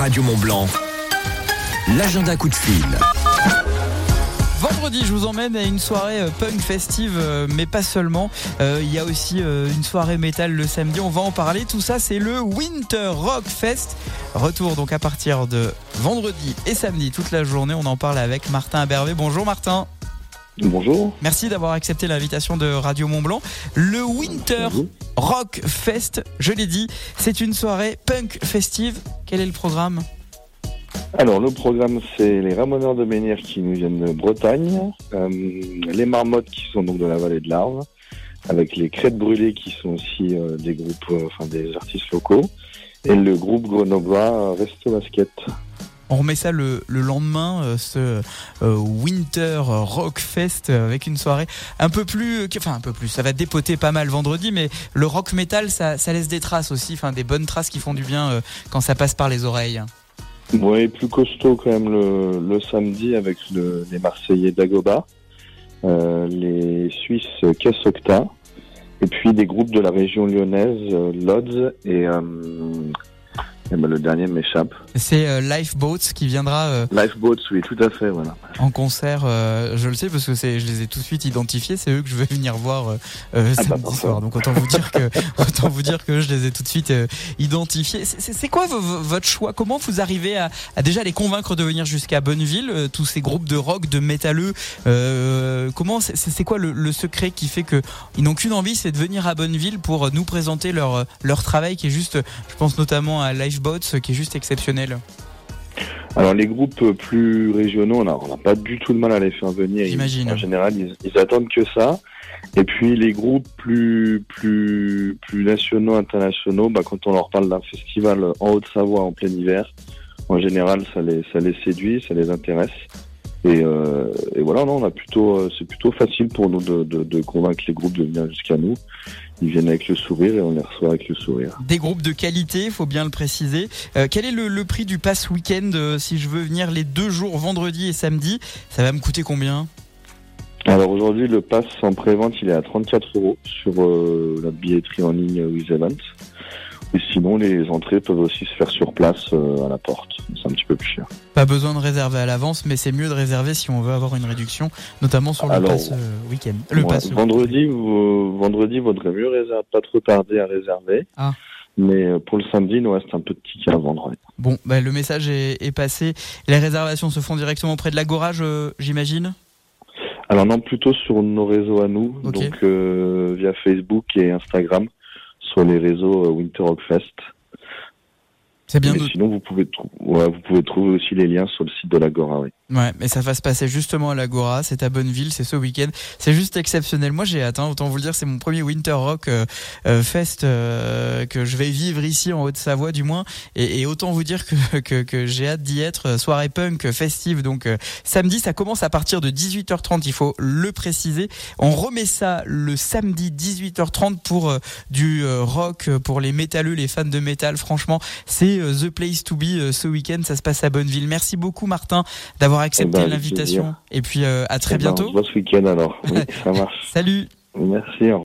Radio Mont Blanc, l'agenda coup de fil. Vendredi, je vous emmène à une soirée euh, punk festive, euh, mais pas seulement. Euh, Il y a aussi une soirée métal le samedi. On va en parler. Tout ça, c'est le Winter Rock Fest. Retour donc à partir de vendredi et samedi toute la journée. On en parle avec Martin Abervé. Bonjour Martin. Bonjour. Merci d'avoir accepté l'invitation de Radio Mont Blanc. Le Winter Bonjour. Rock Fest, je l'ai dit, c'est une soirée punk festive. Quel est le programme Alors, le programme, c'est les Ramoneurs de Menhir qui nous viennent de Bretagne, euh, les Marmottes qui sont donc de la vallée de l'Arve, avec les Crêtes Brûlées qui sont aussi euh, des groupes, euh, enfin des artistes locaux, et le groupe grenoblois Resto Basket. On remet ça le, le lendemain, euh, ce euh, Winter Rock Fest euh, avec une soirée un peu plus, enfin un peu plus, ça va dépoter pas mal vendredi, mais le rock metal, ça, laisse des traces aussi, enfin des bonnes traces qui font du bien quand ça passe par les oreilles. Ouais, plus costaud quand même le, samedi avec le- les Marseillais d'Agoba, les Suisses Cassocta, et puis des groupes de la région lyonnaise, Lodz et, et ben, le dernier m'échappe. C'est euh, Lifeboats qui viendra euh, Lifeboats, oui, tout à fait, voilà. en concert, euh, je le sais parce que c'est, je les ai tout de suite identifiés, c'est eux que je vais venir voir Ah bah, samedi soir. Donc autant vous dire que autant vous dire que je les ai tout de suite identifiés. C'est, quoi vo- vo- votre choix? Comment vous arrivez à, à déjà les convaincre de venir jusqu'à Bonneville Tous ces groupes de rock, de métalleux, comment c'est, quoi le, le secret qui fait que ils n'ont qu'une envie, c'est de venir à Bonneville pour nous présenter leur leur travail qui est juste, je pense notamment à Lifeboats, qui est juste exceptionnel. Alors les groupes plus régionaux, on n'a pas du tout de mal à les faire venir. J'imagine. En général, ils, ils attendent que ça. Et puis les groupes plus plus plus nationaux, internationaux, bah, quand on leur parle d'un festival en Haute-Savoie en plein hiver, en général, ça les ça les séduit, ça les intéresse. Et, euh, et voilà, non, on a plutôt, euh, c'est plutôt facile pour nous de, de, de convaincre les groupes de venir jusqu'à nous. Ils viennent avec le sourire et on les reçoit avec le sourire. Des groupes de qualité, faut bien le préciser. Euh, quel est le, le prix du pass week-end euh, si je veux venir les deux jours, vendredi et samedi Ça va me coûter combien? Alors aujourd'hui, le pass en pré-vente, il est à 34 euros sur la billetterie en ligne With Event. Et sinon, les entrées peuvent aussi se faire sur place euh, à la porte. C'est un petit peu plus cher. Pas besoin de réserver à l'avance, mais c'est mieux de réserver si on veut avoir une réduction, notamment sur le Alors, pass euh, week-end. Le Ouais, pass vendredi, vous, vendredi, vaudrait mieux réserver, pas trop tarder à réserver. Ah. Mais euh, pour le samedi, il nous reste un peu de tickets à vendre. Bon, bah, le message est, est passé. Les réservations se font directement auprès de l'Agora, j'imagine? Alors non, plutôt sur nos réseaux à nous, Ok. donc euh, via Facebook et Instagram, sur les réseaux euh, Winter Rock Fest. C'est bien Mais de- sinon, vous pouvez, ouais, vous pouvez trouver aussi les liens sur le site de l'Agora. Oui. Ouais, mais ça va se passer justement à l'Agora, c'est à Bonneville, c'est ce week-end. C'est juste exceptionnel. Moi j'ai hâte, hein, autant vous le dire, c'est mon premier Winter Rock euh, euh, Fest euh, que je vais vivre ici en Haute-Savoie du moins. Et, et autant vous dire que, que, que j'ai hâte d'y être. Euh, Soirée punk festive, donc euh, samedi, ça commence à partir de 18h30, il faut le préciser. On remet ça le samedi 18h30 pour euh, du rock, pour les métalleux, les fans de métal. Franchement, c'est The Place to Be ce week-end, ça se passe à Bonneville. Merci beaucoup Martin d'avoir accepté Eh ben, l'invitation. Et puis euh, à très Eh ben, bientôt. ce week-end alors. Oui, ça marche. Salut Merci. au